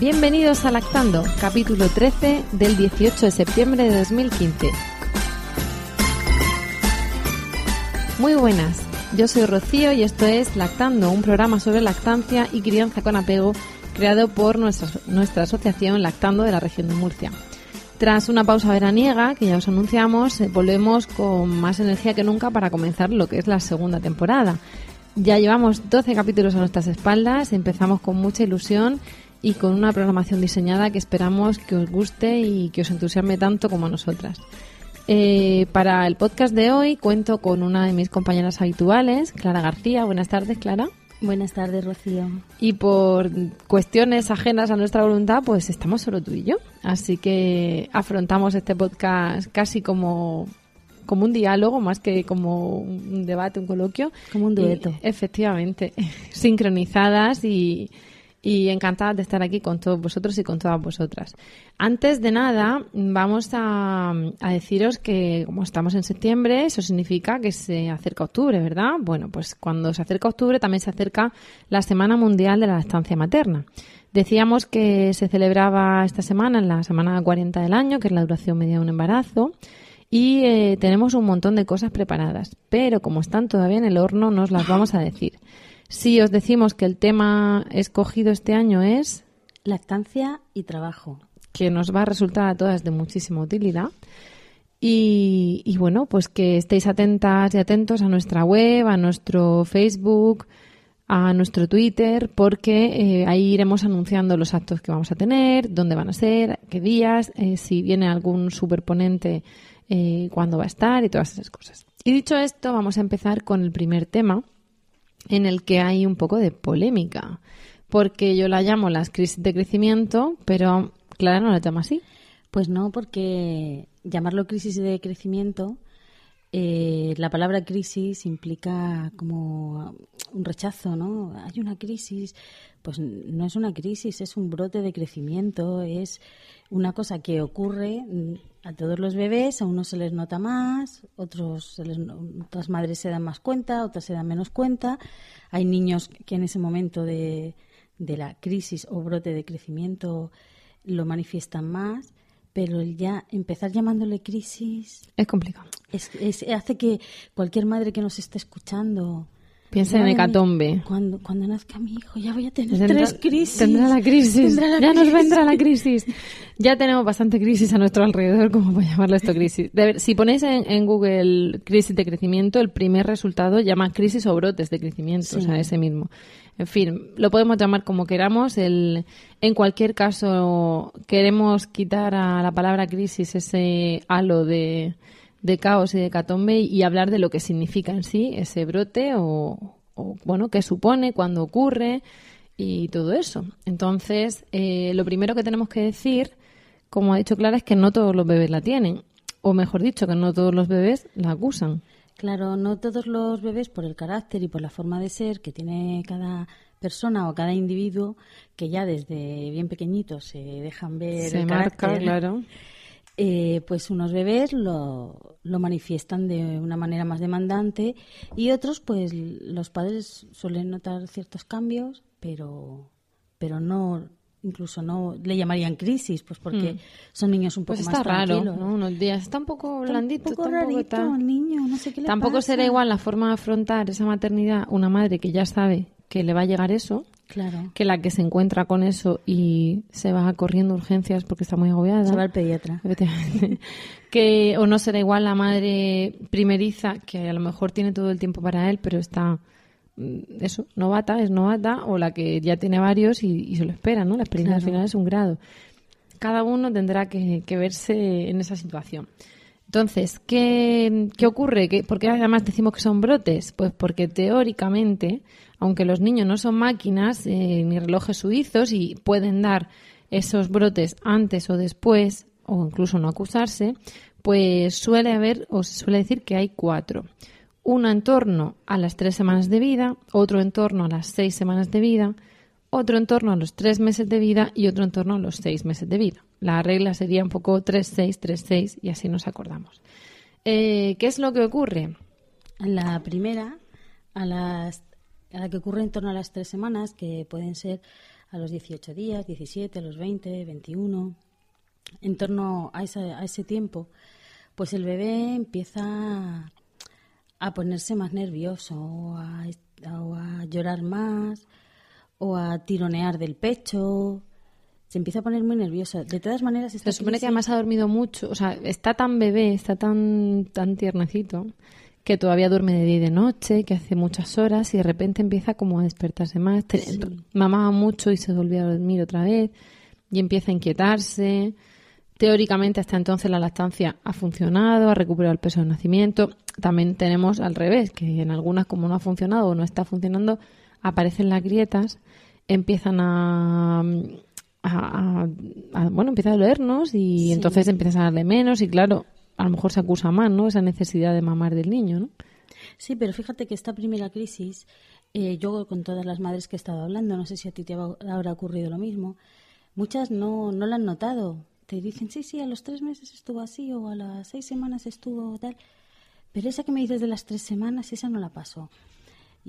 Bienvenidos a Lactando, capítulo 13 del 18 de septiembre de 2015. Muy buenas, yo soy Rocío y esto es Lactando, un programa sobre lactancia y crianza con apego creado por nuestra, nuestra asociación Lactando de la región de Murcia. Tras una pausa veraniega, que ya os anunciamos, eh, volvemos con más energía que nunca para comenzar lo que es la segunda temporada. Ya llevamos 12 capítulos a nuestras espaldas, empezamos con mucha ilusión y con una programación diseñada que esperamos que os guste y que os entusiasme tanto como a nosotras. Eh, para el podcast de hoy cuento con una de mis compañeras habituales, Clara García. Buenas tardes, Clara. Buenas tardes, Rocío. Y por cuestiones ajenas a nuestra voluntad, pues estamos solo tú y yo. Así que afrontamos este podcast casi como, como un diálogo, más que como un debate, un coloquio. Como un dueto. Y, efectivamente, sincronizadas y, y encantada de estar aquí con todos vosotros y con todas vosotras. Antes de nada, vamos a, deciros que como estamos en septiembre, eso significa que se acerca octubre, ¿verdad? Bueno, pues cuando se acerca octubre también se acerca la Semana Mundial de la Estancia Materna. Decíamos que se celebraba esta semana, en la semana 40 del año, que es la duración media de un embarazo, y eh, tenemos un montón de cosas preparadas, pero como están todavía en el horno, nos las vamos a decir. Si os decimos que el tema escogido este año es lactancia y trabajo, que nos va a resultar a todas de muchísima utilidad. Y, y, bueno, pues que estéis atentas y atentos a nuestra web, a nuestro Facebook, a nuestro Twitter, porque eh, ahí iremos anunciando los actos que vamos a tener, dónde van a ser, qué días, eh, si viene algún superponente, eh, cuándo va a estar y todas esas cosas. Y dicho esto, vamos a empezar con el primer tema, en el que hay un poco de polémica, porque yo la llamo las crisis de crecimiento, pero Clara no la llama así. Pues no, porque llamarlo crisis de crecimiento, eh, la palabra crisis implica como un rechazo, ¿no? Hay una crisis, pues no es una crisis, es un brote de crecimiento, es una cosa que ocurre a todos los bebés, a unos se les nota más, otros se les, otras madres se dan más cuenta, otras se dan menos cuenta. Hay niños que en ese momento de, de la crisis o brote de crecimiento lo manifiestan más, pero el ya empezar llamándole crisis es complicado. Es, es, hace que cualquier madre que nos esté escuchando Piensa en hecatombe. Cuando, cuando nazca mi hijo ya voy a tener tres crisis. Tendrá la crisis. ya nos vendrá la crisis. Ya tenemos bastante crisis a nuestro alrededor, como para llamarlo esto crisis. si ponéis en, Google crisis de crecimiento, el primer resultado llama crisis o brotes de crecimiento, o sea, ese mismo. En fin, lo podemos llamar como queramos. El, en cualquier caso, queremos quitar a la palabra crisis ese halo de de caos y de catombe y hablar de lo que significa en sí ese brote o, bueno, qué supone, cuándo ocurre y todo eso. Entonces, eh, lo primero que tenemos que decir, como ha dicho Clara, es que no todos los bebés la tienen, o mejor dicho, que no todos los bebés la acusan. Claro, no todos los bebés por el carácter y por la forma de ser que tiene cada persona o cada individuo que ya desde bien pequeñitos se dejan ver se el marca, carácter, claro eh, pues unos bebés lo, lo, manifiestan de una manera más demandante y otros, pues los padres suelen notar ciertos cambios, pero, pero no incluso no le llamarían crisis, pues porque Mm. son niños un poco Pues más está raro, tranquilos. ¿no? Unos días está un poco blandito. un poco tampoco rarito está- niño, no sé qué le Tampoco pasa. será igual la forma de afrontar esa maternidad una madre que ya sabe que le va a llegar eso, Claro, que la que se encuentra con eso y se va corriendo urgencias porque está muy agobiada. se va al pediatra. Que o no será igual la madre primeriza que a lo mejor tiene todo el tiempo para él pero está mm, eso novata es novata o la que ya tiene varios y, y se lo espera no la experiencia al final es un grado cada uno tendrá que, verse en esa situación. Entonces, ¿qué, qué ocurre? ¿Qué, ¿Por qué además decimos que son brotes? Pues porque teóricamente, aunque los niños no son máquinas eh, ni relojes suizos y pueden dar esos brotes antes o después, o incluso no acusarse, pues suele haber, o se suele decir que hay cuatro. Uno en torno a las tres semanas de vida, otro en torno a las seis semanas de vida, otro en torno a los tres meses de vida y otro en torno a los seis meses de vida. La regla sería un poco 3-6, 3-6 y así nos acordamos. Eh, ¿Qué es lo que ocurre? La primera, a, las, a la que ocurre en torno a las tres semanas, que pueden ser a los 18 días, 17, a los 20, 21, en torno a, a ese tiempo, pues el bebé empieza a ponerse más nervioso o a llorar más o a tironear del pecho. Se empieza a poner muy nervioso. De todas maneras, se supone que además ha dormido mucho. O sea, está tan bebé, está tan, tan tiernecito, que todavía duerme de día y de noche, que hace muchas horas y de repente empieza como a despertarse más. Mamaba mucho y se volvió a dormir otra vez y empieza a inquietarse. Teóricamente hasta entonces la lactancia ha funcionado, ha recuperado el peso de nacimiento. También tenemos al revés, que en algunas como no ha funcionado o no está funcionando, aparecen las grietas, empiezan a, bueno, empieza a dolernos y entonces empiezas a darle menos y claro, a lo mejor se acusa más, ¿no? Esa necesidad de mamar del niño, ¿no? Sí, pero fíjate que esta primera crisis, eh, yo con todas las madres que he estado hablando, no sé si a ti te habrá ocurrido lo mismo, muchas no, no la han notado. Te dicen, sí, sí, a los tres meses estuvo así o a las seis semanas estuvo tal. Pero esa que me dices de las tres semanas, esa no la pasó.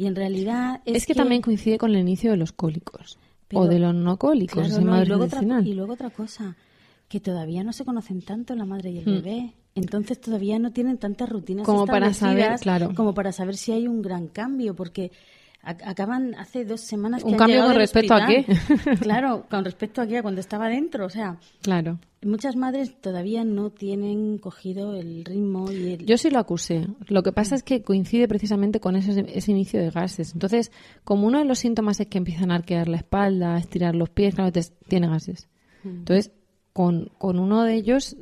Y en realidad es, que, también coincide con el inicio de los cólicos o de los no cólicos. y, luego otra, y luego otra cosa, que todavía no se conocen tanto la madre y el hmm. bebé. Entonces todavía no tienen tantas rutinas como para saber, claro. como para saber si hay un gran cambio, porque acaban hace dos semanas que un cambio con respecto a qué. Claro con respecto a qué cuando estaba dentro o sea claro. muchas madres todavía no tienen cogido el ritmo y yo sí lo acusé. Lo que pasa es que coincide precisamente con ese, ese inicio de gases. Entonces como uno de los síntomas es que empiezan a arquear la espalda a estirar los pies claro tiene gases. Mm. entonces con, con uno de ellos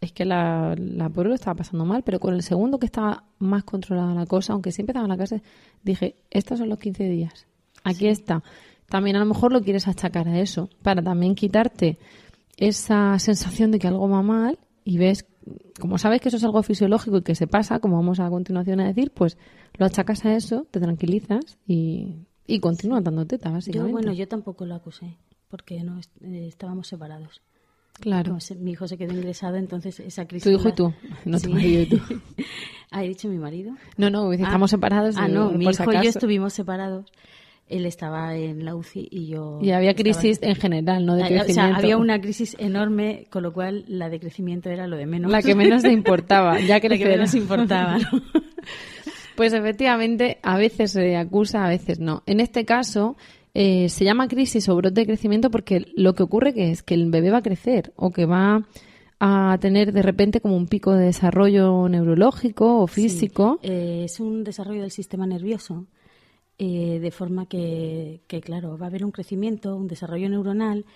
es que la, la pobre lo estaba pasando mal, pero con el segundo que estaba más controlada la cosa, aunque siempre estaba en la casa, dije, estos son los 15 días. Aquí está. También a lo mejor lo quieres achacar a eso, para también quitarte esa sensación de que algo va mal y ves, como sabes que eso es algo fisiológico y que se pasa, como vamos a continuación a decir, pues lo achacas a eso, te tranquilizas y, y continúa dando teta, básicamente. Yo, bueno, yo tampoco lo acusé, porque no eh, estábamos separados. Claro. mi hijo se quedó ingresado, entonces esa crisis. Tu hijo y tú, no tu marido y tú. ¿Ha dicho mi marido? No, no, estamos ah, separados. Ah, no, mi hijo y yo estuvimos separados. Él estaba en la UCI y yo. Y había crisis en general, ¿no? De crecimiento. O sea, había una crisis enorme, con lo cual la de crecimiento era lo de menos. La que menos te importaba, ya que La que menos importaba, ¿no? Pues efectivamente, a veces se acusa, a veces no. En este caso, eh, se llama crisis o brote de crecimiento porque lo que ocurre que es que el bebé va a crecer o que va a tener de repente como un pico de desarrollo neurológico o físico. Eh, es un desarrollo del sistema nervioso, eh, de forma que, que, claro, va a haber un crecimiento, un desarrollo neuronal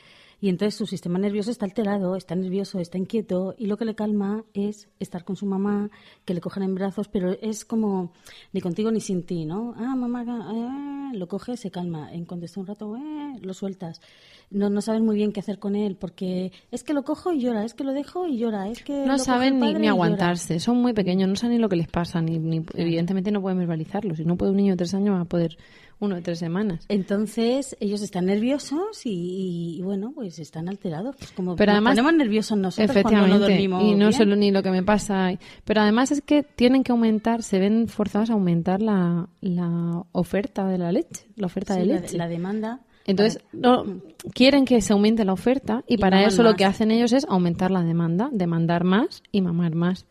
y entonces su sistema nervioso está alterado, está nervioso, está inquieto y lo que le calma es estar con su mamá, que le cojan en brazos, pero es como ni contigo ni sin ti, ¿no? Ah, mamá, eh", lo coge, se calma. En cuanto está un rato, eh", lo sueltas. No, no sabes muy bien qué hacer con él porque es que lo cojo y llora, es que lo dejo y llora, es que... No saben ni, aguantarse, son muy pequeños, no saben ni lo que les pasa, ni, ni evidentemente no pueden verbalizarlo. Si no puede un niño de tres años va a poder uno de tres semanas. Entonces, ellos están nerviosos y, bueno, pues están alterados. Pues como Pero además, ponemos nerviosos nosotros efectivamente, cuando no dormimos Y no solo ni lo que me pasa. Pero además es que tienen que aumentar, se ven forzados a aumentar la, la oferta de la leche, la oferta de leche. La, demanda. Entonces, no, quieren que se aumente la oferta y, para eso lo que hacen ellos es aumentar la demanda, demandar más y mamar más.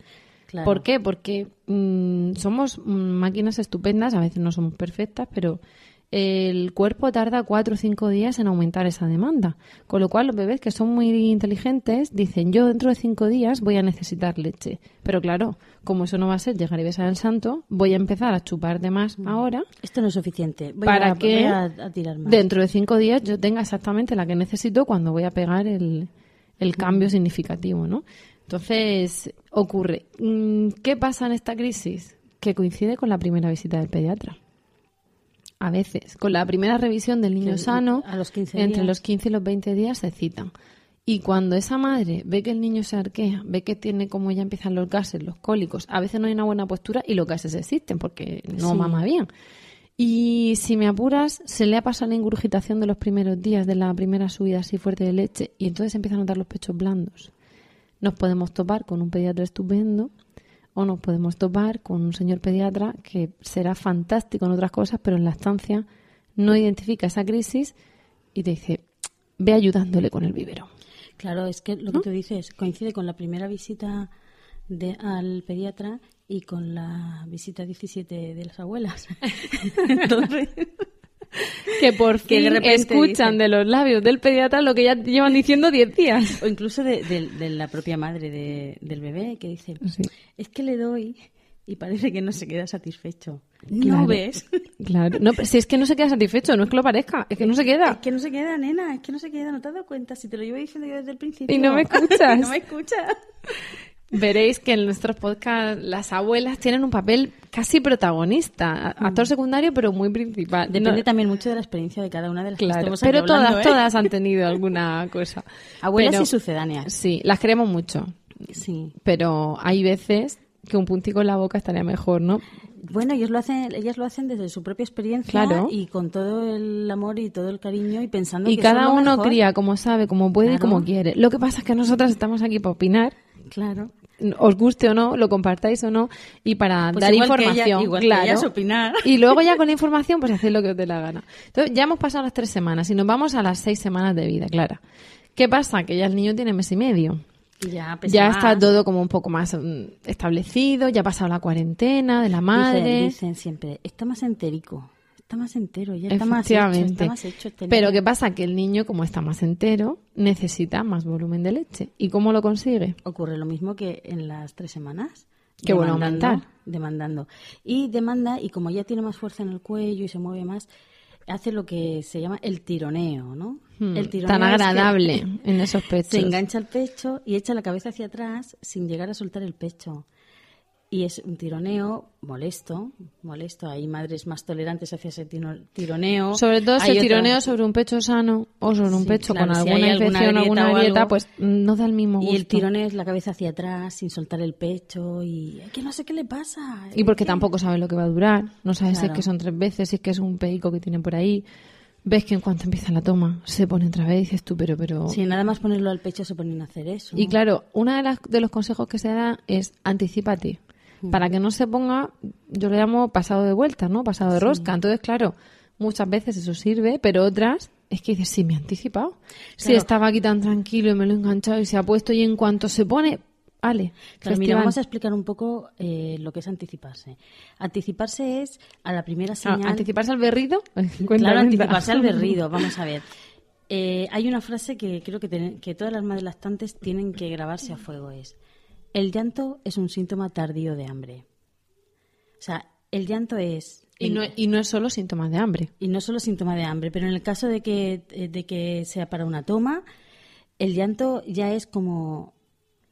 ¿Por qué? Porque mm, somos máquinas estupendas, a veces no somos perfectas, pero el cuerpo tarda cuatro o cinco días en aumentar esa demanda. Con lo cual, los bebés que son muy inteligentes dicen, yo dentro de cinco días voy a necesitar leche. Pero claro, como eso no va a ser llegar y besar al santo, voy a empezar a chupar de más mm. ahora. Esto no es suficiente. para que a, tirar más. dentro de cinco días yo tenga exactamente la que necesito cuando voy a pegar el, el cambio significativo, ¿no? Entonces, ocurre. Mm, ¿Qué pasa en esta crisis? Que coincide con la primera visita del pediatra. A veces, con la primera revisión del niño sano, a los 15 entre días. los 15 y los 20 días se citan. Y cuando esa madre ve que el niño se arquea, ve que tiene como ya empiezan los gases, los cólicos, a veces no hay una buena postura y los gases existen porque no Sí. mama bien. Y si me apuras, se le ha pasado la ingurgitación de los primeros días, de la primera subida así fuerte de leche, y entonces empiezan a notar los pechos blandos. Nos podemos topar con un pediatra estupendo o nos podemos topar con un señor pediatra que será fantástico en otras cosas, pero en la estancia no identifica esa crisis y te dice, ve ayudándole con el vivero. Claro, es que lo que tú dices coincide con la primera visita de, al pediatra y con la visita 17 de las abuelas. Entonces, Que por Que de fin repente escuchan dicen- de los labios del pediatra lo que ya llevan diciendo 10 días. o incluso de, de- de la propia madre de- del bebé que dice, Sí. es que le doy y parece que no se queda satisfecho. Claro. ¿No ves? Claro, no, pero si es que no se queda satisfecho, no es que lo parezca, es que no se queda. Es que no se queda, nena, es que no se queda, no te has dado cuenta. Si te lo llevo diciendo yo desde el principio. Y no me escuchas. no me escuchas. Veréis que en nuestros podcasts las abuelas tienen un papel casi protagonista, actor secundario pero muy principal. Depende No- también mucho de la experiencia de cada una de las que Claro, estemos aquí pero hablando, todas, ¿eh? todas han tenido alguna cosa. Abuelas Pero- y sucedáneas. Sí, las queremos mucho, Sí. pero hay veces que un puntico en la boca estaría mejor, ¿no? Bueno, ellos lo hacen, ellas lo hacen desde su propia experiencia Claro. y con todo el amor y todo el cariño y pensando Y que cada uno mejor. cría como sabe, como puede y como quiere. Lo que pasa es que nosotras estamos aquí para opinar, Claro. Os guste o no, lo compartáis o no, y para Pues dar igual que información. ella- igual que claro. opinar. Y luego ya con la información, pues hacéis lo que os dé la gana. Entonces, ya hemos pasado las tres semanas y nos vamos a las seis semanas de vida, Clara. ¿Qué pasa? Que ya el niño tiene mes y medio. Ya ya está todo como un poco más mm, establecido, ya ha pasado la cuarentena de la madre. Dicen, dicen siempre, está más enterico, está más entero, ya está más hecho, está más hecho este Pero. ¿qué pasa? Que el niño, como está más entero, necesita más volumen de leche. ¿Y cómo lo consigue? Ocurre lo mismo que en las tres semanas. Qué bueno aumentar. Demandando. Y demanda, y como ya tiene más fuerza en el cuello y se mueve más, hace lo que se llama el tironeo, ¿no? Hmm, el tironeo Tan es que agradable en esos pechos. Se engancha el pecho y echa la cabeza hacia atrás sin llegar a soltar el pecho. Y es un tironeo molesto, molesto. Hay madres más tolerantes hacia ese tironeo. Sobre todo si otras- tironeo sobre un pecho sano o sobre un Sí, pecho claro, con si alguna alguna infección grieta alguna grieta, pues mm, no da el mismo gusto. Y el tironeo es la cabeza hacia atrás sin soltar el pecho y "Es que no sé qué le pasa. Y porque ¿Qué?". tampoco sabes lo que va a durar. No sabes si es que son tres veces, si es que es un peico que tienen por ahí. Ves que en cuanto empieza la toma, se pone otra vez y dices tú, pero, pero... Si nada más ponerlo al pecho se ponen a hacer eso. Y claro, uno de, las- de los consejos que se da es anticipate. Para que no se ponga, yo le llamo pasado de vuelta, ¿no? Pasado de rosca. Entonces, claro, muchas veces eso sirve, pero otras es que dices, sí, me he anticipado. Si estaba aquí tan tranquilo y me lo he enganchado y se ha puesto y en cuanto se pone, vale. Claro, mira, vamos a explicar un poco eh, lo que es anticiparse. Anticiparse es a la primera Ah, señal. ¿Anticiparse al berrido? Claro, anticiparse al berrido. Vamos a ver. Eh, hay una frase que creo que, ten- que todas las madres lactantes tienen que grabarse a fuego. Es, el llanto es un síntoma tardío de hambre. O sea, el llanto es... Y no, y no es solo síntomas de hambre. y no solo síntoma de hambre, pero en el caso de que, eh, de que sea para una toma, el llanto ya es como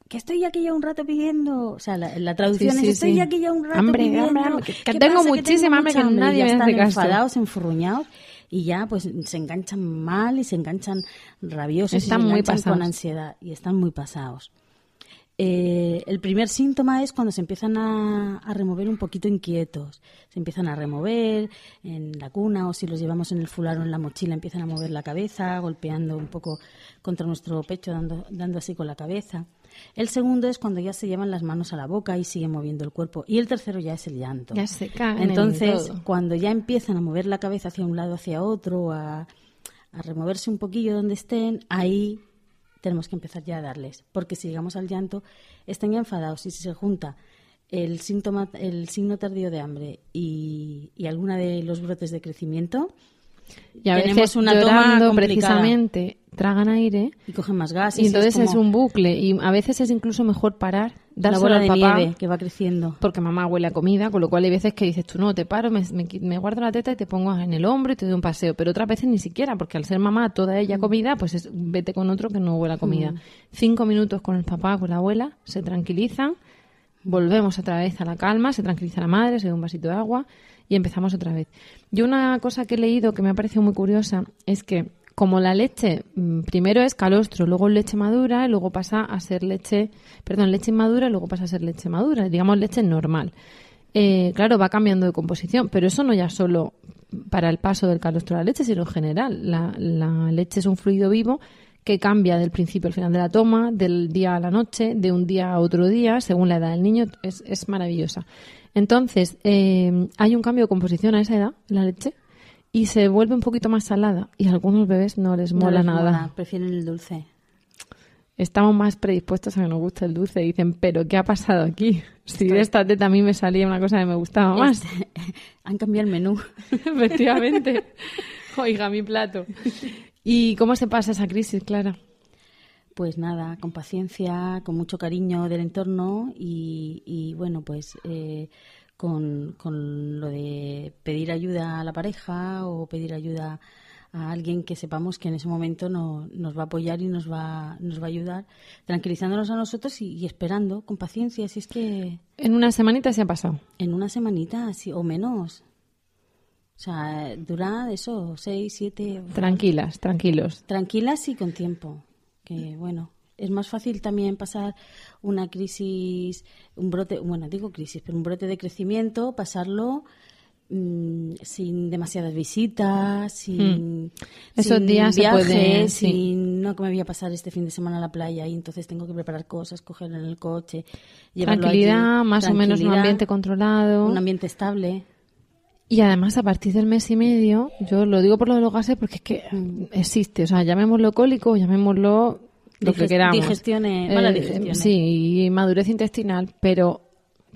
que estoy aquí ya un rato pidiendo, o sea, la, la traducción Sí, sí, es estoy sí. aquí ya un rato Hambre, pidiendo, hambre, hambre, que- que ¿qué tengo pasa? muchísima hambre, que nadie ya me hace están caso. enfadados, enfurruñados y ya pues se enganchan mal y se enganchan rabiosos Están y se muy enganchan pasados. con ansiedad y están muy pasados. Eh, el primer síntoma es cuando se empiezan a, a remover un poquito inquietos. Se empiezan a remover en la cuna o si los llevamos en el fular o en la mochila, empiezan a mover la cabeza, golpeando un poco contra nuestro pecho, dando, dando así con la cabeza. El segundo es cuando ya se llevan las manos a la boca y siguen moviendo el cuerpo. Y el tercero ya es el llanto. Ya se caen en Entonces, cuando ya empiezan a mover la cabeza hacia un lado, hacia otro, a, a removerse un poquillo donde estén, ahí tenemos que empezar ya a darles. Porque si llegamos al llanto, están ya enfadados y si se junta el síntoma, el signo tardío de hambre y, y alguna de los brotes de crecimiento, Y a tenemos veces una toma llorando complicada. precisamente tragan aire Y cogen más gas. y entonces es, como un bucle y a veces es incluso mejor parar, la dárselo bola al de papá nieve que va creciendo. porque mamá huele a comida, con lo cual hay veces que dices tú no, te paro, me, me qui- me guardo la teta y te pongo en el hombro y te doy un paseo, pero otras veces ni siquiera, porque al ser mamá toda ella comida, pues es, vete con otro que no huele a comida. Cinco minutos con el papá, con la abuela, se tranquilizan, volvemos otra vez a la calma, se tranquiliza la madre, se da un vasito de agua y empezamos otra vez. Yo una cosa que he leído que me ha parecido muy curiosa es que como la leche mm, primero es calostro, luego leche madura luego pasa a ser leche, perdón, leche inmadura luego pasa a ser leche madura, digamos leche normal. Eh, claro, va cambiando de composición, pero eso no ya solo para el paso del calostro a la leche, sino en general. La, la leche es un fluido vivo que cambia del principio al final de la toma, del día a la noche, de un día a otro día, según la edad del niño. Es, es maravillosa. Entonces, eh, hay un cambio de composición a esa edad, la leche, y se vuelve un poquito más salada. Y a algunos bebés no les No mola les nada. mola, prefieren el dulce. Estamos más predispuestos a que nos guste el dulce. Dicen, ¿pero qué ha pasado aquí? Si de esta teta a mí me salía una cosa que me gustaba más. Este, han cambiado el menú. Efectivamente. Oiga, mi plato. ¿Y cómo se pasa esa crisis, Clara? Pues nada, con paciencia, con mucho cariño del entorno y, y, bueno, pues eh, con, con lo de pedir ayuda a la pareja o pedir ayuda a alguien que sepamos que en ese momento no, nos va a apoyar y nos va, nos va a ayudar, tranquilizándonos a nosotros y, y esperando con paciencia. Si es que En una semanita se ha pasado. en una semanita así, o menos. O sea, dura eso, seis, siete. Tranquilas, tranquilos. tranquilas y con tiempo. Que bueno, es más fácil también pasar una crisis, un brote, bueno, digo crisis, pero un brote de crecimiento, pasarlo mm, sin demasiadas visitas, sin, Esos sin días se viajes, puede, sí. sin no que me voy a pasar este fin de semana a la playa y entonces tengo que preparar cosas, cogerlo en el coche, llevarlo Tranquilidad, allí. más o menos un ambiente controlado. un ambiente estable. Y además, a partir del mes y medio, yo lo digo por lo de los gases porque es que Mm. existe. O sea, llamémoslo cólico, llamémoslo lo que queramos. digestiones, malas Eh, digestiones. Sí, y madurez intestinal, pero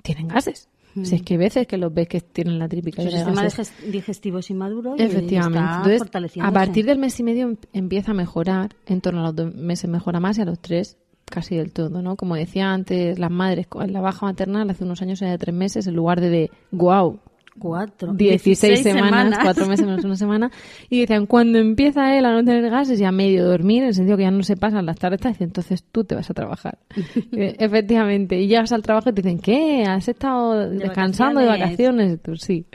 tienen gases. Si es que hay veces que los ves que tienen la típica de sistema gases. digestivo es inmaduro y Efectivamente. está Entonces, a partir del mes y medio em- empieza a mejorar. En torno a los dos meses mejora más y a los tres casi del todo, ¿no? Como decía antes, las madres con la baja maternal hace unos años era de tres meses en lugar de de, wow, Cuatro. 16 semanas, cuatro meses menos una semana. Y decían, cuando empieza él a no tener gases y a medio dormir, en el sentido que ya no se pasan las tardes, dice, entonces tú te vas a trabajar. Efectivamente. Y llegas al trabajo y te dicen, ¿qué? ¿Has estado descansando de vacaciones?" vacaciones? Tú sí.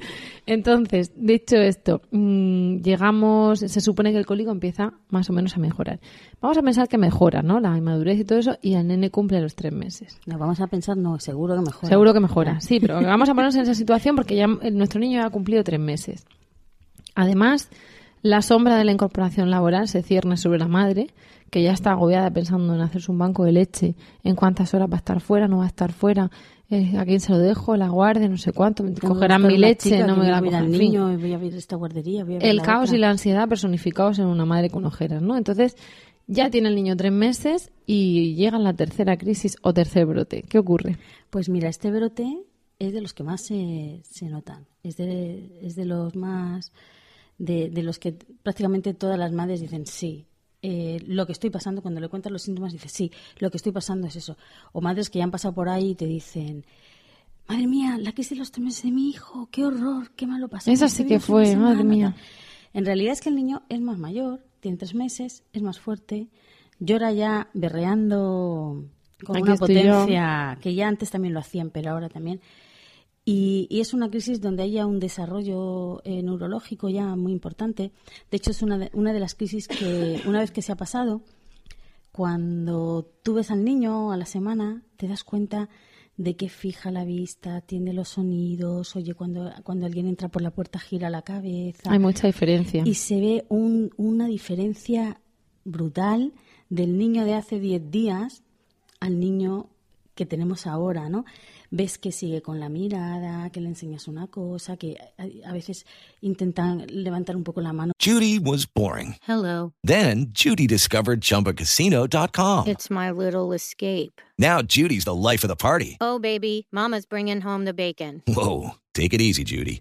Entonces, dicho esto, mm, llegamos, se supone que el cólico empieza más o menos a mejorar. Vamos a pensar que mejora, ¿no? La inmadurez y todo eso, y el nene cumple los tres meses. No, vamos a pensar, no, seguro que mejora. Seguro que mejora, sí, pero vamos a ponernos en esa situación porque ya nuestro niño ya ha cumplido tres meses. Además, la sombra de la incorporación laboral se cierne sobre la madre, que ya está agobiada pensando en hacerse un banco de leche, en cuántas horas va a estar fuera, no va a estar fuera, eh, a quién se lo dejo, la guarde, no sé cuánto, me cogerán mi leche, chica no me la fin. niño, voy a ver esta guardería, voy a ver El la caos otra. y la ansiedad personificados en una madre con ojeras, ¿no? Entonces, ya tiene el niño tres meses y llega la tercera crisis o tercer brote. ¿Qué ocurre? Pues mira, este brote es de los que más se, se notan. Es de, es de los más. De, de los que prácticamente todas las madres dicen sí. Eh, lo que estoy pasando, cuando le cuentas los síntomas, dices sí, lo que estoy pasando es eso. O madres que ya han pasado por ahí y te dicen. Madre mía, la crisis de los tres meses de mi hijo, qué horror, qué malo pasó. Esa sí que fue, semana, madre mía. tal". En realidad es que el niño es más mayor, tiene tres meses, es más fuerte, llora ya berreando con Aquí una yo. potencia que ya antes también lo hacían, pero ahora también. Y, y es una crisis donde hay ya un desarrollo eh, neurológico ya muy importante. De hecho, es una de, una de las crisis que, una vez que se ha pasado, cuando tú ves al niño a la semana, te das cuenta de que fija la vista, atiende los sonidos, oye, cuando, cuando alguien entra por la puerta gira la cabeza. Hay mucha diferencia. Y se ve un- una diferencia brutal del niño de hace 10 días al niño que tenemos ahora, ¿no? Ves que sigue con la mirada, que le enseñas una cosa, que a, veces intentan levantar un poco la mano. Judy was boring. Hello. Then Judy discovered ChumbaCasino.com. It's my little escape. Now Judy's the life of the party. Oh, baby, Mama's bringing home the bacon. Whoa, take it easy, Judy.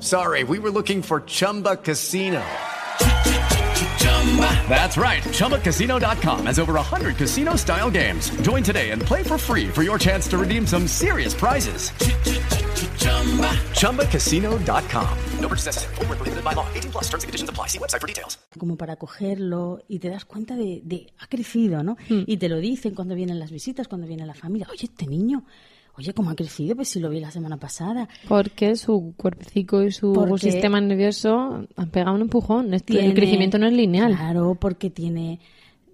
sorry, we were looking for Chumba Casino. That's right. ChumbaCasino.com has over 100 casino style games. Join today and play for free for your chance to redeem some serious prizes. ChumbaCasino.com. No purchase necessary. Where prohibited by law. 18 plus terms and conditions apply. See website for details. como para cogerlo y te das cuenta de, de ha crecido, ¿no? Hmm. Y te lo dicen cuando vienen las visitas, cuando viene la familia. Oye, este niño, oye, ¿cómo ha crecido? Pues si lo vi la semana pasada. Porque su cuerpecico y su Porque- sistema nervioso han pegado un empujón. Tiene- El crecimiento no es lineal. Claro, porque tiene,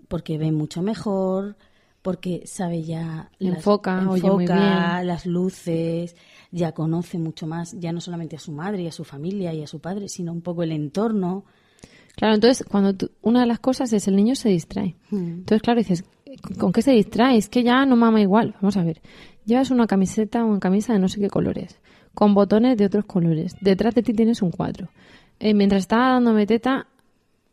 porque ve mucho mejor, porque sabe ya las- Enfoca, oye muy enfoca bien. las luces, ya conoce mucho más, ya no solamente a su madre y a su familia y a su padre, sino un poco el entorno. Claro, entonces, cuando tú- una de las cosas es el niño se distrae. Hmm. Entonces, claro, dices, ¿con qué se distrae? Es que ya no mama igual. Vamos a ver. Llevas una camiseta o una camisa de no sé qué colores, con botones de otros colores. Detrás de ti tienes un cuadro. Eh, mientras estaba dándome teta,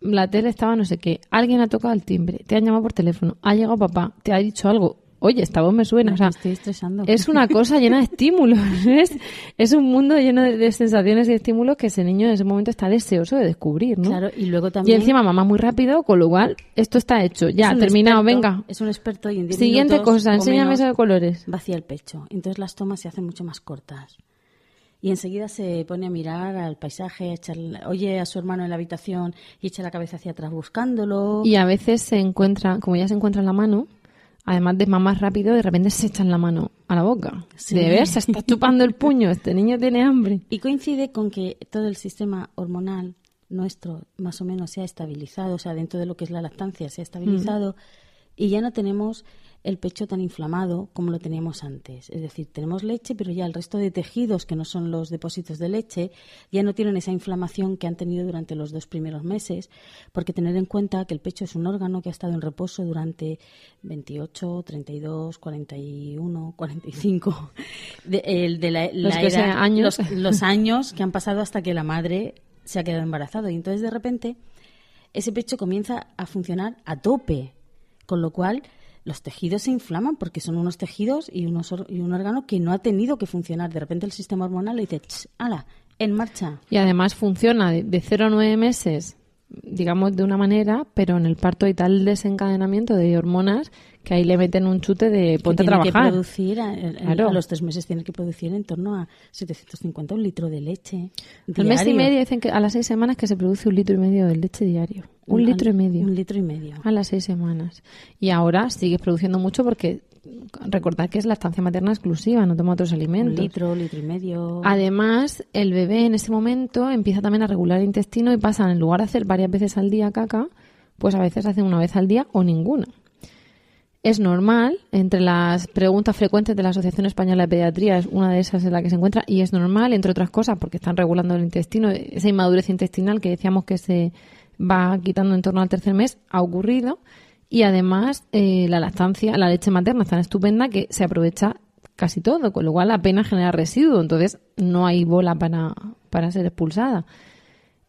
la tele estaba no sé qué. Alguien ha tocado el timbre, te han llamado por teléfono, ha llegado papá, te ha dicho algo. Oye, esta voz me suena. Me O sea, estoy estresando. es una cosa llena de estímulos. Es, es un mundo lleno de, de sensaciones y estímulos que ese niño en ese momento está deseoso de descubrir, ¿no? Claro, y luego Y también... encima mamá muy rápido, con lo cual esto está hecho. Ya, terminado, experto- venga. Es un experto y en 10 Siguiente cosa, enséñame eso de colores. Vacía el pecho. Entonces las tomas se hacen mucho más cortas. Y enseguida se pone a mirar al paisaje, a echar, oye a su hermano en la habitación y echa la cabeza hacia atrás buscándolo. Y a veces se encuentra, como ya se encuentra en la mano, además de mamar rápido, de repente se echan la mano a la boca. Sí. De ver, se está chupando el puño, este niño tiene hambre. Y coincide con que todo el sistema hormonal nuestro más o menos se ha estabilizado, o sea, dentro de lo que es la lactancia se ha estabilizado y ya no tenemos el pecho tan inflamado como lo teníamos antes. Es decir, tenemos leche, pero ya el resto de tejidos, que no son los depósitos de leche, ya no tienen esa inflamación que han tenido durante los dos primeros meses, porque tener en cuenta que el pecho es un órgano que ha estado en reposo durante 28, 32, 41, 45, de, el de la, Los la sean años. los- los años que han pasado hasta que la madre se ha quedado embarazada. Y entonces, de repente, ese pecho comienza a funcionar a tope, con lo cual los tejidos se inflaman porque son unos tejidos y, unos, un órgano que no ha tenido que funcionar. De repente el sistema hormonal le dice, "Ch, ¡hala! En marcha. Y además funciona de, de 0 a 9 meses, digamos, de una manera, pero en el parto hay tal desencadenamiento de hormonas que ahí le meten un chute de ponte a tiene que trabajar. producir, a, a- Claro. a los tres meses tiene que producir en torno a 750 un litro de leche. Al mes y diario. medio dicen que a las seis semanas que se produce un litro y medio de leche diario. Un, litro y medio. Un litro y medio. A las seis semanas. Y ahora sigues produciendo mucho porque recordad que es lactancia materna exclusiva, no toma otros Un alimentos. litro, litro y medio. Además, el bebé en ese momento empieza también a regular el intestino y pasa, en lugar de hacer varias veces al día caca, pues a veces hace una vez al día o ninguna. Es normal, entre las preguntas frecuentes de la Asociación Española de Pediatría, es una de esas en la que se encuentra, y es normal, entre otras cosas, porque están regulando el intestino, esa inmadurez intestinal que decíamos que se va quitando en torno al tercer mes, ha ocurrido, y además eh, la lactancia, la leche materna es tan estupenda que se aprovecha casi todo, con lo cual apenas genera residuo, entonces no hay bola para, para ser expulsada.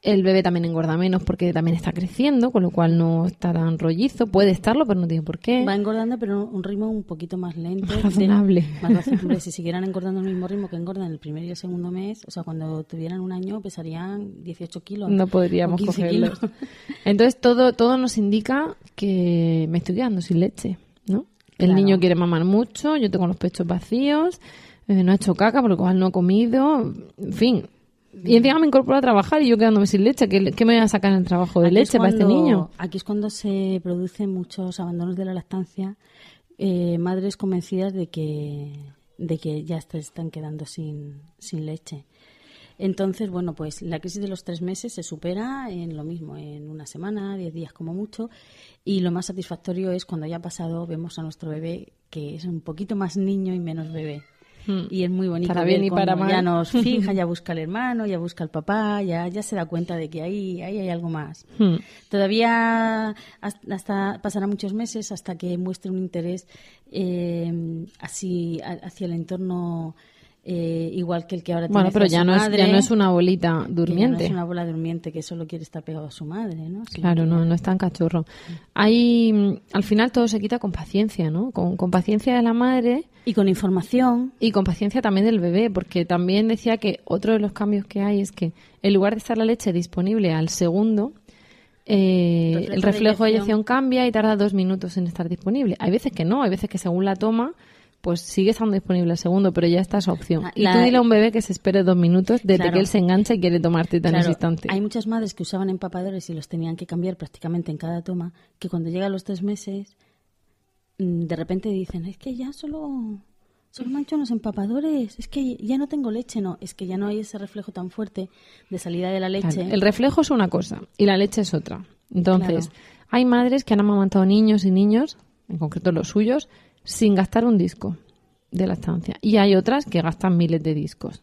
El bebé también engorda menos porque también está creciendo, con lo cual no está tan rollizo. Puede estarlo, pero no tiene por qué. Va engordando, pero un ritmo un poquito más lento. Más razonable. De- más razonable. Si siguieran engordando al mismo ritmo que engordan el primer y el segundo mes, o sea, cuando tuvieran un año pesarían 18 kilos. No podríamos 15 cogerlos. kilos. Entonces todo, todo nos indica que me estoy quedando sin leche, ¿no? El Claro. niño quiere mamar mucho, yo tengo los pechos vacíos, eh, no ha hecho caca, por lo cual no ha comido, en fin. Y encima me incorporo a trabajar y yo quedándome sin leche. ¿Qué, qué me voy a sacar en el trabajo de Aquí es leche para este niño? Aquí es cuando se producen muchos abandonos de la lactancia, eh, madres convencidas de que, de que ya se están quedando sin, sin leche. Entonces, bueno, pues la crisis de los tres meses se supera en lo mismo, en una semana, diez días como mucho, y lo más satisfactorio es cuando ya ha pasado, vemos a nuestro bebé que es un poquito más niño y menos bebé. Hmm. Y es muy bonito. Para bien y para mal. Ya nos fija, ya busca al hermano, ya busca al papá, ya, ya se da cuenta de que ahí, ahí hay algo más. Hmm. Todavía hasta, pasará muchos meses hasta que muestre un interés eh, así hacia el entorno eh, igual que el que ahora tiene Bueno, pero hacia ya su no, es, madre, ya no es una bolita ya no durmiente. es una bola durmiente que solo quiere estar pegado a su madre, ¿no? Claro, no, no es tan cachorro. Hay, mm, al final todo se quita con paciencia, ¿no? Con, con paciencia de la madre Y con información, y con paciencia también del bebé, porque también decía que otro de los cambios que hay es que en lugar de estar la leche disponible al segundo, eh, Reflejo el de reflejo de eyección. eyección cambia y tarda dos minutos en estar disponible. Hay veces que no, hay veces que según la toma, pues sigue estando disponible al segundo, pero ya está esa opción. Ah, Y la- tú dile a un bebé que se espere dos minutos desde Claro. que él se engancha y quiere tomar tétanos Claro, instante. hay muchas madres que usaban empapadores y los tenían que cambiar prácticamente en cada toma, que cuando llega a los tres meses, mm, de repente dicen, es que ya solo, solo mancho unos empapadores, es que ya no tengo leche, no, es que ya no hay ese reflejo tan fuerte de salida de la leche. Claro, el reflejo es una cosa y la leche es otra. Entonces, hay madres que han amamantado niños y niños, en concreto los suyos, sin gastar un disco de lactancia. Y hay otras que gastan miles de discos.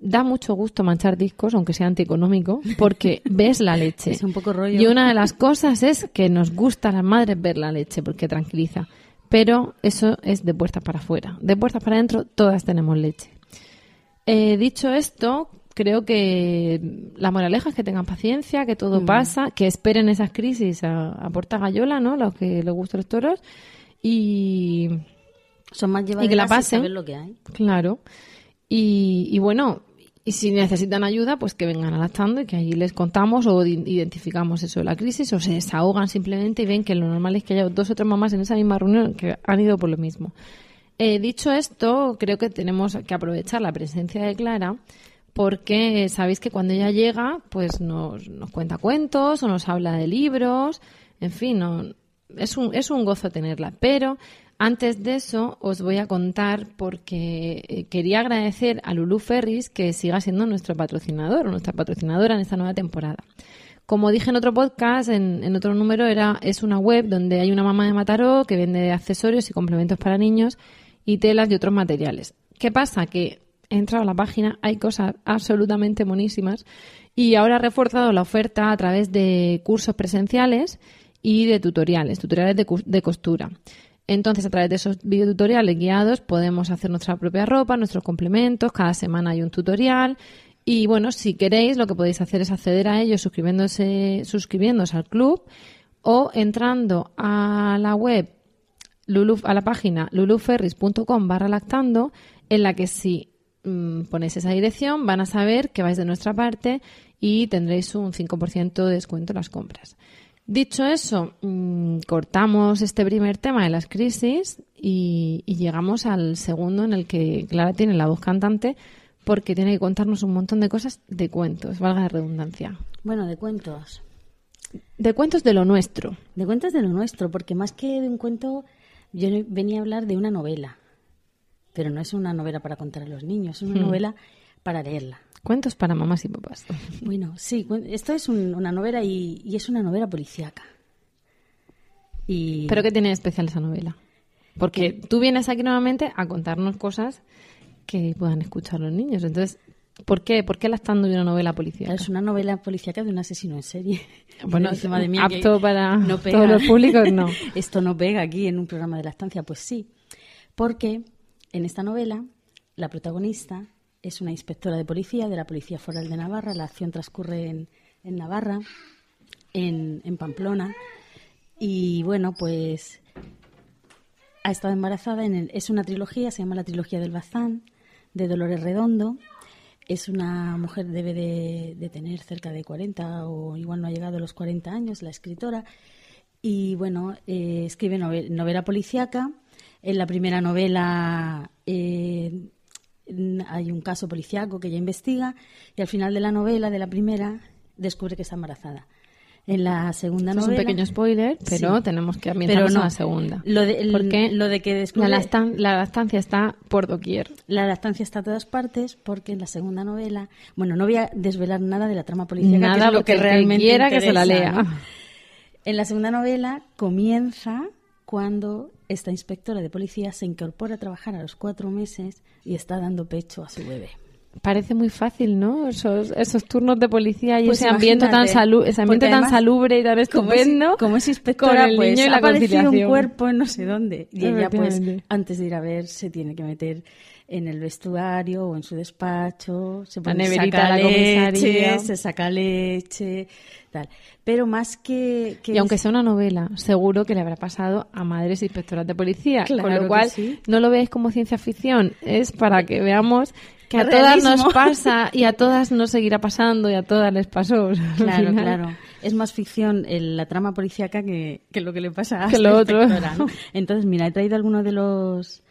Da mucho gusto manchar discos, aunque sea antieconómico, porque ves la leche. Es un poco rollo. Y una de las cosas es que nos gusta a las madres ver la leche, porque tranquiliza. Pero eso es de puertas para afuera. De puertas para adentro, todas tenemos leche. Eh, dicho esto, creo que la moraleja es que tengan paciencia, que Mm. todo pasa, que esperen esas crisis a, a porta gallola, ¿no? Los que les gustan los toros. Y Son más y que la llevaderas pasen. saber lo que hay. Claro. Y, y bueno, y si necesitan ayuda, pues que vengan adaptando y que ahí les contamos o identificamos eso de la crisis o se desahogan simplemente y ven que lo normal es que haya dos o tres mamás en esa misma reunión que han ido por lo mismo. Eh, dicho esto, creo que tenemos que aprovechar la presencia de Clara porque sabéis que cuando ella llega, pues nos, nos cuenta cuentos o nos habla de libros, en fin, no, es, un, es un gozo tenerla. Pero antes de eso os voy a contar porque eh, quería agradecer a Lulu Ferris que siga siendo nuestro patrocinador o nuestra patrocinadora en esta nueva temporada. Como dije en otro podcast, en, en otro número, era, es una web donde hay una mamá de Mataró que vende accesorios y complementos para niños y telas y otros materiales. ¿Qué pasa? Que he entrado a la página, hay cosas absolutamente monísimas y ahora ha reforzado la oferta a través de cursos presenciales y de tutoriales, tutoriales de, costura. Entonces, a través de esos videotutoriales guiados podemos hacer nuestra propia ropa, nuestros complementos, cada semana hay un tutorial y bueno, si queréis lo que podéis hacer es acceder a ellos suscribiéndose, suscribiéndose al club o entrando a la web Lulu- a la página luluferris.com barra lactando, en la que si mm, ponéis esa dirección van a saber que vais de nuestra parte y tendréis un 5% de descuento en las compras. Dicho eso, mm, cortamos este primer tema de las crisis y, y llegamos al segundo en el que Clara tiene la voz cantante porque tiene que contarnos un montón de cosas de cuentos, valga la redundancia. Bueno, de cuentos. De cuentos de lo nuestro. De cuentos de lo nuestro, porque más que de un cuento, yo venía a hablar de una novela. Pero no es una novela para contar a los niños, es una Hmm. novela para leerla. Cuentos para mamás y papás. Bueno, sí, esto es un- una novela y, y es una novela policíaca. Y ¿Pero qué tiene de especial esa novela? Porque tú vienes aquí nuevamente a contarnos cosas que puedan escuchar los niños. Entonces, ¿por qué, ¿por qué lactando de una novela policíaca? es una novela policíaca de un asesino en serie. Bueno, dice, madre mía, apto para no todos los públicos, no. Esto no pega aquí en un programa de lactancia. Pues sí, porque en esta novela la protagonista es una inspectora de policía de la Policía Foral de Navarra. La acción transcurre en, en Navarra, en, en Pamplona. Y bueno, pues ha estado embarazada. En el- es una trilogía, se llama la trilogía del Bazán, de Dolores Redondo. Es una mujer, debe de, tener cerca de 40 o igual no ha llegado a los 40 años, la escritora. Y bueno, eh, escribe novel- novela policíaca. En la primera novela eh, hay un caso policíaco que ella investiga y al final de la novela, de la primera, descubre que está embarazada. En la segunda Esto es un novela... pequeño spoiler, pero Sí. tenemos que Pero ambientarnos no, a la segunda. Lo de, el- Porque lo de que descubre... la, lactan- la lactancia está por doquier. La lactancia está a todas partes porque en la segunda novela, bueno, no voy a desvelar nada de la trama política, Nada, que es lo que realmente quiera que se la interesa, lea. ¿no? En la segunda novela comienza cuando esta inspectora de policía se incorpora a trabajar a los cuatro meses y está dando pecho a su bebé. Parece muy fácil, ¿no? Esos, esos turnos de policía y Pues ese ambiente tan salu ese ambiente tan salubre y tan Como es, estupendo. como es con inspectora, el pues niño y ha la aparecido un cuerpo en no sé dónde. Y ella, pues, antes de ir a ver, se tiene que meter en el vestuario o en su despacho, se pone, saca la comisaría. leche, se saca leche, tal. Pero más que... que Y aunque sea una novela, seguro que le habrá pasado a madres inspectoras de policía. con Claro lo que cual, sí. no lo veis como ciencia ficción, es para que veamos que a todas nos pasa y a todas nos seguirá pasando y a todas les pasó. Claro, claro. Es más ficción el- la trama policíaca que, que lo que le pasa a Que lo. Entonces, mira, he traído algunos de los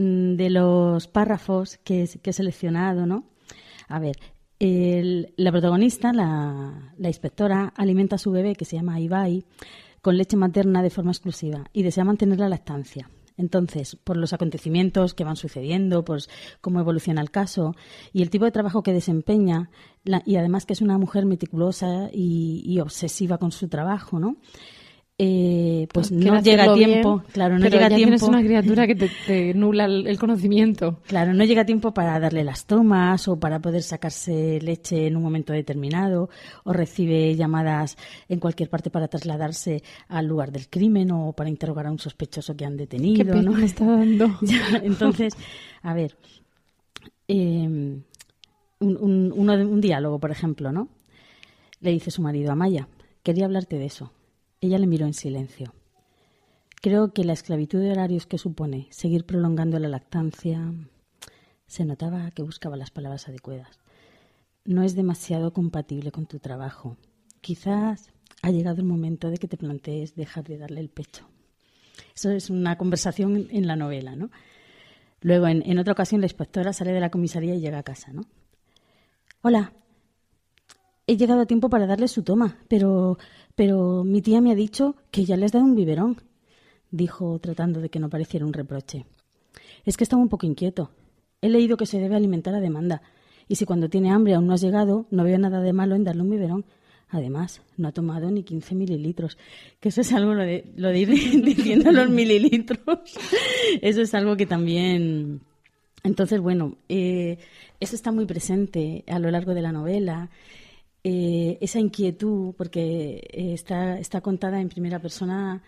de los párrafos que, que he seleccionado, ¿no? A ver, el- la protagonista, la, inspectora, alimenta a su bebé, que se llama Ibai, con leche materna de forma exclusiva y desea mantener la lactancia. Entonces, por los acontecimientos que van sucediendo, pues cómo evoluciona el caso y el tipo de trabajo que desempeña, y además que es una mujer meticulosa y obsesiva con su trabajo, ¿no? Eh, pues no llega a tiempo, bien, claro, no pero llega ya tiempo. tienes una criatura que te, te nula el, el conocimiento. Claro, no llega tiempo para darle las tomas o para poder sacarse leche en un momento determinado o recibe llamadas en cualquier parte para trasladarse al lugar del crimen o para interrogar a un sospechoso que han detenido. Qué pena ¿no? me está dando. Ya, entonces, a ver, eh, un, un- uno un diálogo, por ejemplo, ¿no? Le dice su marido, Amaya, quería hablarte de eso. Ella le miró en silencio. Creo que la esclavitud de horarios que supone seguir prolongando la lactancia se notaba que buscaba las palabras adecuadas. No es demasiado compatible con tu trabajo. Quizás ha llegado el momento de que te plantees dejar de darle el pecho. Eso es una conversación en la novela, ¿no? Luego, en, en otra ocasión, la inspectora sale de la comisaría y llega a casa, ¿no? Hola. He llegado a tiempo para darle su toma, pero, pero mi tía me ha dicho que ya le has dado un biberón, dijo tratando de que no pareciera un reproche. Es que estaba un poco inquieto. He leído que se debe alimentar a demanda, y si cuando tiene hambre aún no has llegado, no veo nada de malo en darle un biberón. Además, no ha tomado ni 15 mililitros, que eso es algo lo de, lo ir diciendo los mililitros. Eso es algo que también... Entonces, bueno, eh, eso está muy presente a lo largo de la novela. Eh, esa inquietud, porque eh, está, está contada en primera persona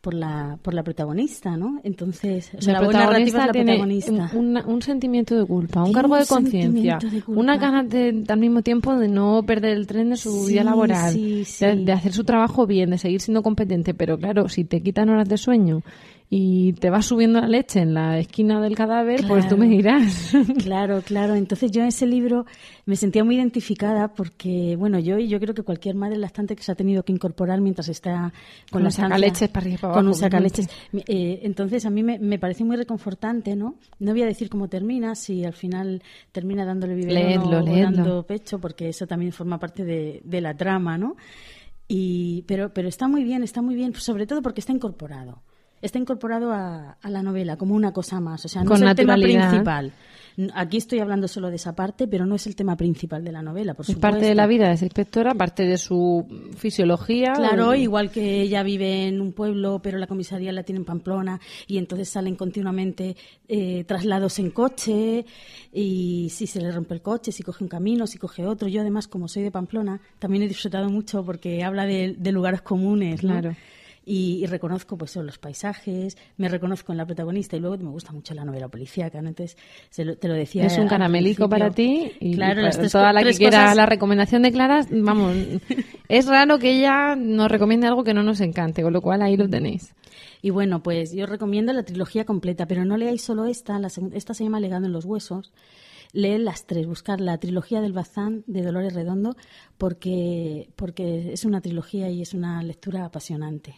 por la, por la protagonista, ¿no? Entonces, o sea, la, es la tiene protagonista. Un, sentimiento de culpa, un cargo un de conciencia, una ganas de, al mismo tiempo de no perder el tren de su Sí, vida laboral, sí, de- sí. De, hacer su trabajo bien, de seguir siendo competente. Pero claro, si te quitan horas de sueño y te vas subiendo la leche en la esquina del cadáver, pues tú me dirás. Claro, claro. Entonces yo en ese libro me sentía muy identificada porque, bueno, yo y yo creo que cualquier madre lactante que se ha tenido que incorporar mientras está con, Con la sacaleches para arriba con un sacaleches. Eh, entonces a mí me, me parece muy reconfortante, ¿no? No voy a decir cómo termina, si al final termina dándole biberón o, dando pecho, porque eso también forma parte de, de la trama, ¿no? Y, pero, pero está muy bien, está muy bien, sobre todo porque está incorporado. Está incorporado a, a la novela como una cosa más. O sea, no Con es el tema principal. Aquí estoy hablando solo de esa parte, pero no es el tema principal de la novela, por Es supuesto. parte de la vida de esa inspectora, parte de su fisiología. Claro, igual que ella vive en un pueblo, pero la comisaría la tiene en Pamplona y entonces salen continuamente eh, traslados en coche y si se le rompe el coche, si coge un camino, si coge otro. Yo además, como soy de Pamplona, también he disfrutado mucho porque habla de, de lugares comunes, ¿no? Claro. Y, y reconozco pues son los paisajes, me reconozco en la protagonista y luego me gusta mucho la novela policíaca, ¿no? Entonces se lo- te lo decía. Es un caramelico para ti y claro, para tres, toda la que quiera cosas- la recomendación de Clara, vamos, es raro que ella nos recomiende algo que no nos encante, con lo cual ahí lo tenéis. Y bueno, pues yo recomiendo la trilogía completa, pero no leáis solo esta, la esta se llama Legado en los Huesos. Leed las tres, buscar la trilogía del Bazán de Dolores Redondo, porque, porque es una trilogía y es una lectura apasionante.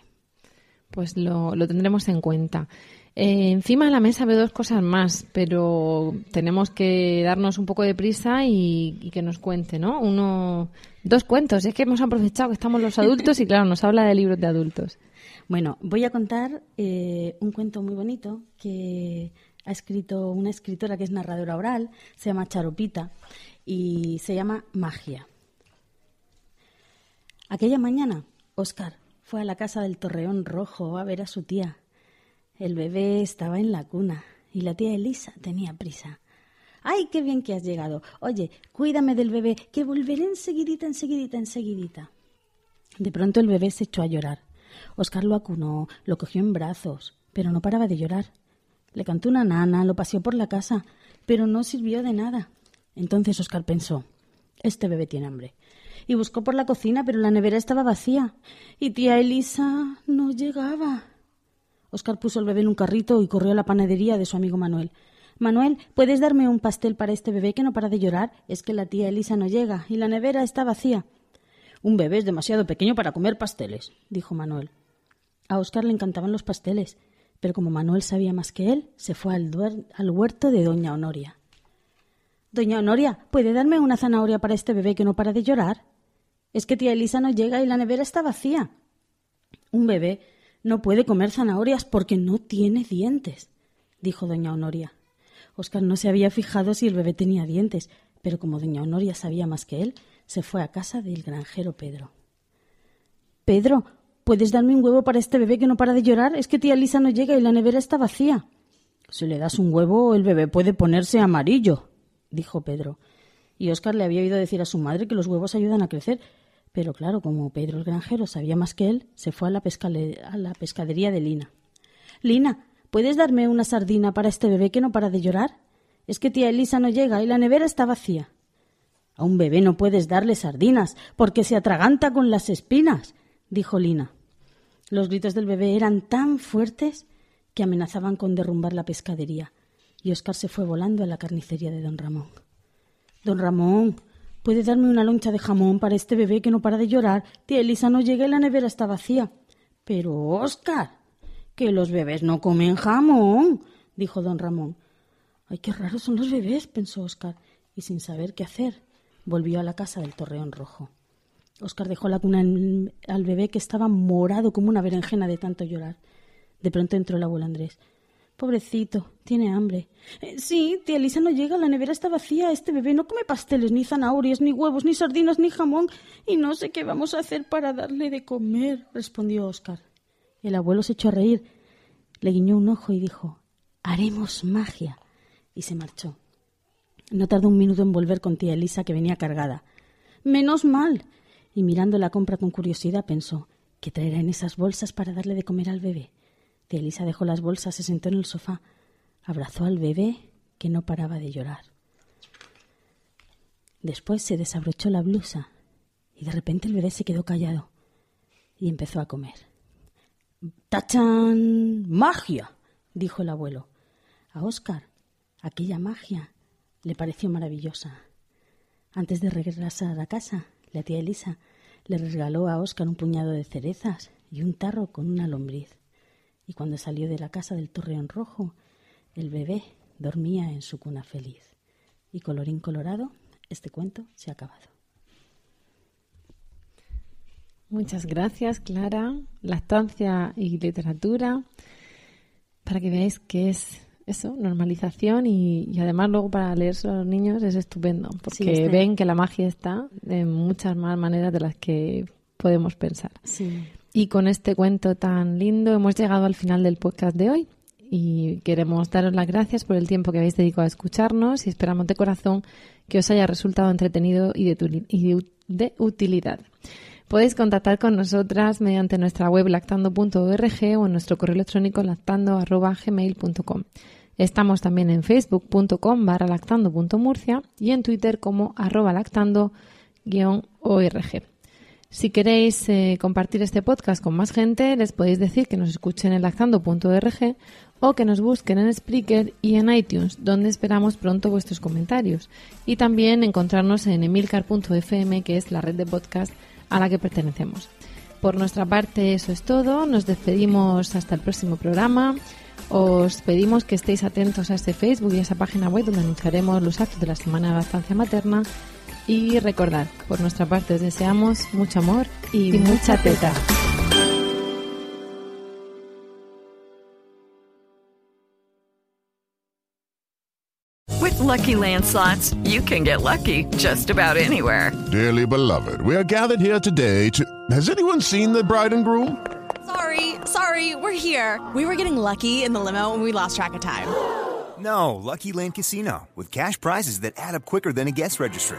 Pues lo, lo tendremos en cuenta. Eh, encima de la mesa veo dos cosas más, pero tenemos que darnos un poco de prisa y, que nos cuente, ¿no? Uno, dos cuentos. Es que hemos aprovechado que estamos los adultos y claro, nos habla de libros de adultos. Bueno, voy a contar eh, un cuento muy bonito que ha escrito una escritora que es narradora oral, se llama Charopita y se llama Magia. Aquella mañana, Oscar fue a la casa del Torreón Rojo a ver a su tía. El bebé estaba en la cuna y la tía Elisa tenía prisa. ¡Ay, qué bien que has llegado! Oye, cuídame del bebé, que volveré enseguidita, enseguidita, enseguidita. De pronto el bebé se echó a llorar. Oscar lo acunó, lo cogió en brazos, pero no paraba de llorar. Le cantó una nana, lo paseó por la casa, pero no sirvió de nada. Entonces Oscar pensó Este bebé tiene hambre. Y buscó por la cocina, pero la nevera estaba vacía. Y tía Elisa no llegaba. Oscar puso el bebé en un carrito y corrió a la panadería de su amigo Manuel. Manuel, ¿puedes darme un pastel para este bebé que no para de llorar? Es que la tía Elisa no llega y la nevera está vacía. Un bebé es demasiado pequeño para comer pasteles, dijo Manuel. A Oscar le encantaban los pasteles, pero como Manuel sabía más que él, se fue al, al huerto de doña Honoria. Doña Honoria, ¿puede darme una zanahoria para este bebé que no para de llorar? Es que tía Elisa no llega y la nevera está vacía. Un bebé no puede comer zanahorias porque no tiene dientes, dijo doña Honoria. Oscar no se había fijado si el bebé tenía dientes, pero como doña Honoria sabía más que él, se fue a casa del granjero Pedro. Pedro, ¿puedes darme un huevo para este bebé que no para de llorar? Es que tía Lisa no llega y la nevera está vacía. Si le das un huevo, el bebé puede ponerse amarillo, dijo Pedro. Y Oscar le había oído decir a su madre que los huevos ayudan a crecer, pero claro, como Pedro el granjero sabía más que él, se fue a la, a la pescadería de Lina. Lina, ¿puedes darme una sardina para este bebé que no para de llorar? Es que tía Elisa no llega y la nevera está vacía. A un bebé no puedes darle sardinas, porque se atraganta con las espinas, dijo Lina. Los gritos del bebé eran tan fuertes que amenazaban con derrumbar la pescadería, y Oscar se fue volando a la carnicería de don Ramón. Don Ramón, ¿Puede darme una loncha de jamón para este bebé que no para de llorar? Tía Elisa no llega la nevera está vacía. Pero, Oscar, que los bebés no comen jamón, dijo don Ramón. Ay, qué raros son los bebés, pensó Oscar, y sin saber qué hacer, volvió a la casa del Torreón Rojo. Oscar dejó la cuna al bebé que estaba morado como una berenjena de tanto llorar. De pronto entró el abuelo Andrés. Pobrecito, tiene hambre. Eh, sí, tía Elisa no llega, la nevera está vacía. Este bebé no come pasteles, ni zanahorias, ni huevos, ni sardinas, ni jamón. Y no sé qué vamos a hacer para darle de comer, respondió Oscar. El abuelo se echó a reír, le guiñó un ojo y dijo Haremos magia. Y se marchó. No tardó un minuto en volver con tía Elisa, que venía cargada. Menos mal. Y mirando la compra con curiosidad pensó ¿Qué traerá en esas bolsas para darle de comer al bebé? Elisa dejó las bolsas, se sentó en el sofá, abrazó al bebé que no paraba de llorar. Después se desabrochó la blusa y de repente el bebé se quedó callado y empezó a comer. ¡Tachan! ¡Magia! dijo el abuelo. A Oscar aquella magia le pareció maravillosa. Antes de regresar a casa, la tía Elisa le regaló a Oscar un puñado de cerezas y un tarro con una lombriz y cuando salió de la casa del Torreón Rojo, el bebé dormía en su cuna feliz. Y colorín colorado, este cuento se ha acabado. Muchas gracias, Clara. Lactancia y literatura, para que veáis que es eso, normalización y, además luego para leerse a los niños es estupendo, porque ven que la magia está en muchas más maneras de las que podemos pensar. Sí. Y con este cuento tan lindo hemos llegado al final del podcast de hoy y queremos daros las gracias por el tiempo que habéis dedicado a escucharnos y esperamos de corazón que os haya resultado entretenido y de, utilidad. Podéis contactar con nosotras mediante nuestra web lactando.org o en nuestro correo electrónico lactando.gmail.com. Estamos también en facebook.com barra lactando.murcia y en Twitter como arroba lactando-org. Si queréis eh, compartir este podcast con más gente, les podéis decir que nos escuchen en lactando.org o que nos busquen en Spreaker y en iTunes, donde esperamos pronto vuestros comentarios. Y también encontrarnos en emilcar.fm, que es la red de podcast a la que pertenecemos. Por nuestra parte, eso es todo. Nos despedimos hasta el próximo programa. Os pedimos que estéis atentos a este Facebook y a esa página web donde anunciaremos los actos de la Semana de Lactancia Materna y recordad, por nuestra parte os deseamos mucho amor y, y mucha teta. With lucky landslots, you can get lucky just about anywhere. Dearly beloved, we are gathered here today to. Has anyone seen the bride and groom? Sorry Sorry, we're here. We were getting lucky in the limo and we lost track of time. No, Lucky Land Casino, with cash prizes that add up quicker than a guest registry.